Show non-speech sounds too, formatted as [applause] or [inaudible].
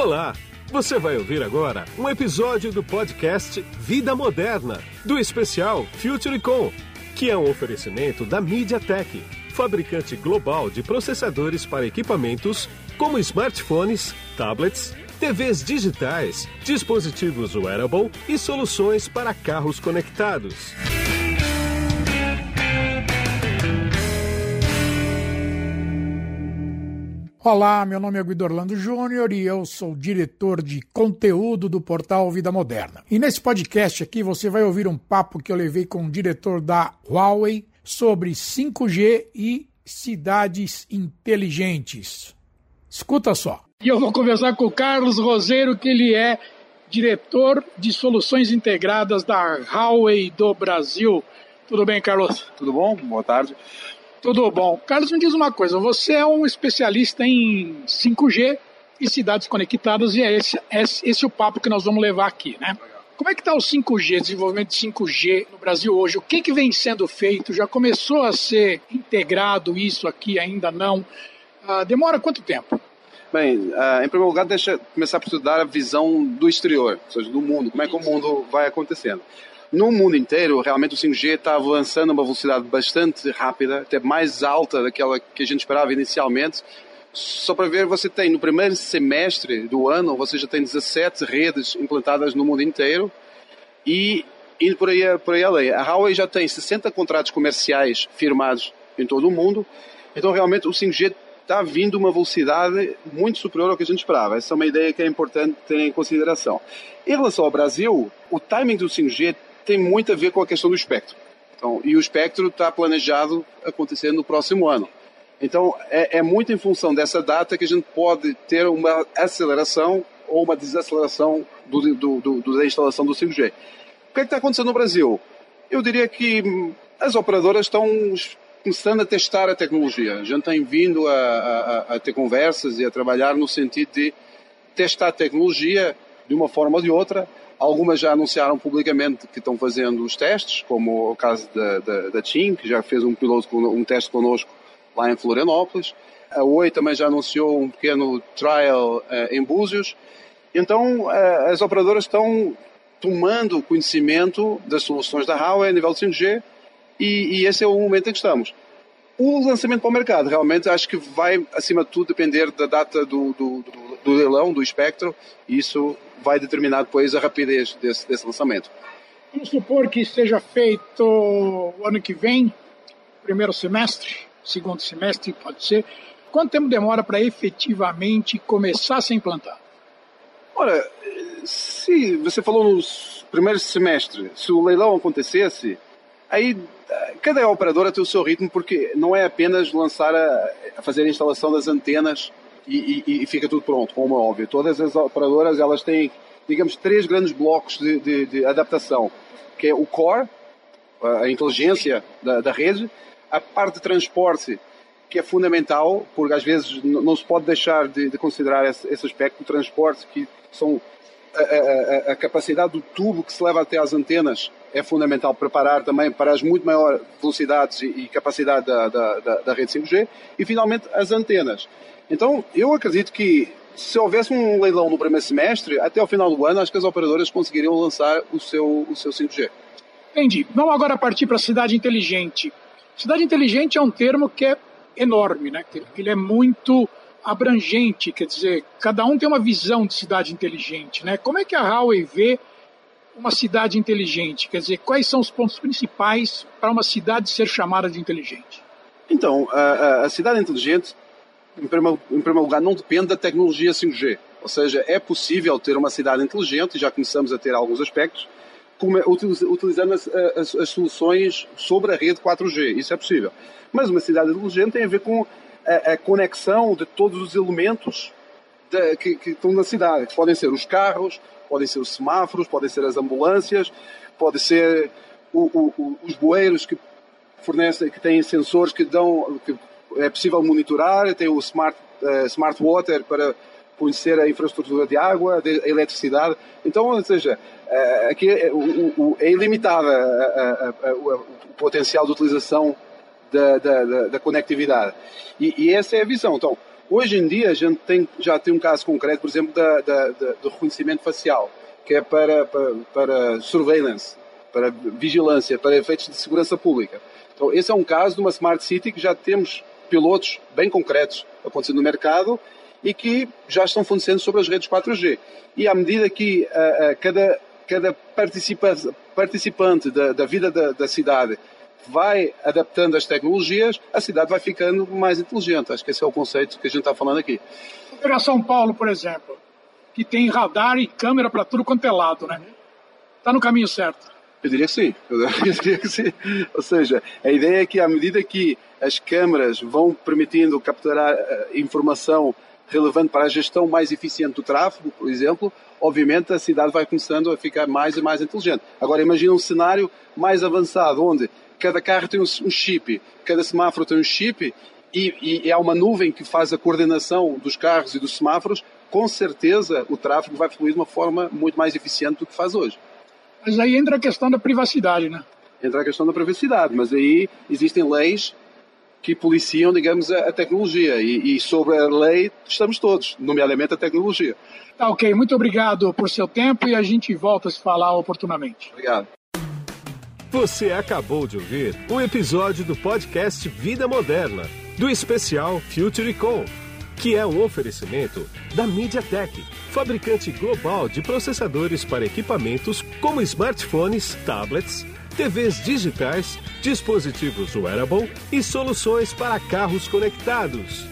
Olá! Você vai ouvir agora um episódio do podcast Vida Moderna, do especial FutureCon, que é um oferecimento da MediaTek, fabricante global de processadores para equipamentos como smartphones, tablets, TVs digitais, dispositivos wearable e soluções para carros conectados. Olá, meu nome é Guido Orlando Júnior e eu sou diretor de conteúdo do portal Vida Moderna. E nesse podcast aqui você vai ouvir um papo que eu levei com o diretor da Huawei sobre 5G e cidades inteligentes. Escuta só. E eu vou conversar com o Carlos Roseiro, que ele é diretor de soluções integradas da Huawei do Brasil. Tudo bem, Carlos? Tudo bom? Boa tarde. Tudo bom. Carlos, me diz uma coisa: você é um especialista em 5G e cidades conectadas, e é esse, esse, esse o papo que nós vamos levar aqui, né? Como é que está o 5G, desenvolvimento de 5G no Brasil hoje? O que, que vem sendo feito? Já começou a ser integrado isso aqui? Ainda não? Ah, demora quanto tempo? Bem, uh, em primeiro lugar, deixa começar por estudar a visão do exterior, ou seja, do mundo, como é que o mundo vai acontecendo. No mundo inteiro, realmente o 5G está avançando a uma velocidade bastante rápida, até mais alta daquela que a gente esperava inicialmente. Só para ver, você tem no primeiro semestre do ano, você já tem 17 redes implantadas no mundo inteiro e indo por aí, por aí além. A Huawei já tem 60 contratos comerciais firmados em todo o mundo, então realmente o 5G está vindo uma velocidade muito superior ao que a gente esperava. Essa é uma ideia que é importante ter em consideração. Em relação ao Brasil, o timing do 5G tem muito a ver com a questão do espectro. Então, e o espectro está planejado acontecer no próximo ano. Então, é, é, muito em função dessa data que a gente pode ter uma aceleração ou uma desaceleração do, do, do, da instalação do 5G. O que é está acontecendo no Brasil? Eu diria que as operadoras estão começando a testar a tecnologia. A gente tem vindo a, a, a ter conversas e a trabalhar no sentido de testar a tecnologia de uma forma ou de outra Algumas já anunciaram publicamente que estão fazendo os testes, como o caso da, da, da TIM, que já fez um piloto, um teste connosco lá em Florianópolis. A Oi também já anunciou um pequeno trial uh, em Búzios. Então, uh, as operadoras estão tomando conhecimento das soluções da Huawei a nível de 5G e, e esse é o momento em que estamos. O lançamento para o mercado, realmente, acho que vai, acima de tudo, depender da data do, do, do, do leilão, do espectro, e isso vai determinar depois a rapidez desse, desse lançamento. Vamos supor que seja feito o ano que vem, primeiro semestre, segundo semestre, pode ser. Quanto tempo demora para efetivamente começar a ser implantado? Olha, se você falou no primeiro semestre, se o leilão acontecesse, aí cada operadora tem o seu ritmo, porque não é apenas lançar a, a fazer a instalação das antenas e, e, e, fica tudo pronto, como é óbvio. Todas as operadoras elas têm, digamos, três grandes blocos de, de, de adaptação, que é o core, a inteligência da, da, rede, a parte de transporte, que é fundamental, porque às vezes não se pode deixar de, de considerar esse, esse, aspecto do transporte, que são a, a, a, capacidade do tubo que se leva até às antenas é fundamental preparar também para as muito maiores velocidades e, capacidade da, da, da, da rede 5G e finalmente as antenas. Então, eu acredito que se houvesse um leilão no primeiro semestre, até o final do ano, acho que as operadoras conseguiriam lançar o seu, o seu 5G. Entendi. Vamos agora partir para a cidade inteligente. Cidade inteligente é um termo que é enorme, né? Ele é muito abrangente, quer dizer, cada um tem uma visão de cidade inteligente, né? Como é que a Huawei vê uma cidade inteligente? Quer dizer, quais são os pontos principais para uma cidade ser chamada de inteligente? Então, a, a cidade inteligente em primeiro, em primeiro lugar, não depende da tecnologia 5G. Ou seja, é possível ter uma cidade inteligente, já começamos a ter alguns aspectos, utilizando as, as, as, soluções sobre a rede 4G. Isso é possível. Mas uma cidade inteligente tem a ver com a, a conexão de todos os elementos que, que, estão na cidade. Que podem ser os carros, podem ser os semáforos, podem ser as ambulâncias, podem ser o, o, os bueiros que fornecem, que têm sensores que dão, que é possível monitorar, tem o Smart, uh, Smart Water para conhecer a infraestrutura de água, a eletricidade. Então, ou seja, uh, aqui é, o, o, é ilimitada o potencial de utilização da, da, da conectividade. E, e, essa é a visão. Então, Hoje em dia a gente tem, já tem um caso concreto, por exemplo, da, da, da, do reconhecimento facial, que é para, para, para surveillance, para vigilância, para efeitos de segurança pública. Então, esse é um caso de uma Smart City que já temos pilotos bem concretos acontecendo no mercado e que já estão funcionando sobre as redes 4G. E à medida que uh, uh, cada, cada participa, participante da, da vida da, da, cidade vai adaptando as tecnologias, a cidade vai ficando mais inteligente. Acho que esse é o conceito que a gente está falando aqui. Para São Paulo, por exemplo, que tem radar e câmera para tudo quanto é lado, né? Está no caminho certo. Eu diria que sim. [laughs] Eu diria que sim. Ou seja, a ideia é que à medida que as câmaras vão permitindo capturar uh, informação relevante para a gestão mais eficiente do tráfego, por exemplo, obviamente a cidade vai começando a ficar mais e mais inteligente. Agora imagina um cenário mais avançado, onde cada carro tem um chip, cada semáforo tem um chip e, e há uma nuvem que faz a coordenação dos carros e dos semáforos, com certeza o tráfego vai fluir de uma forma muito mais eficiente do que faz hoje. Mas aí entra a questão da privacidade, né? Entra a questão da privacidade, mas aí existem leis que policiam, digamos, a, a tecnologia. E, e, sobre a lei estamos todos, nomeadamente a tecnologia. Tá ok, muito obrigado por seu tempo e a gente volta a se falar oportunamente. Obrigado. Você acabou de ouvir um episódio do podcast Vida Moderna, do especial Future Com, que é um oferecimento da MediaTek, fabricante global de processadores para equipamentos como smartphones, tablets, TVs digitais, dispositivos wearable e soluções para carros conectados.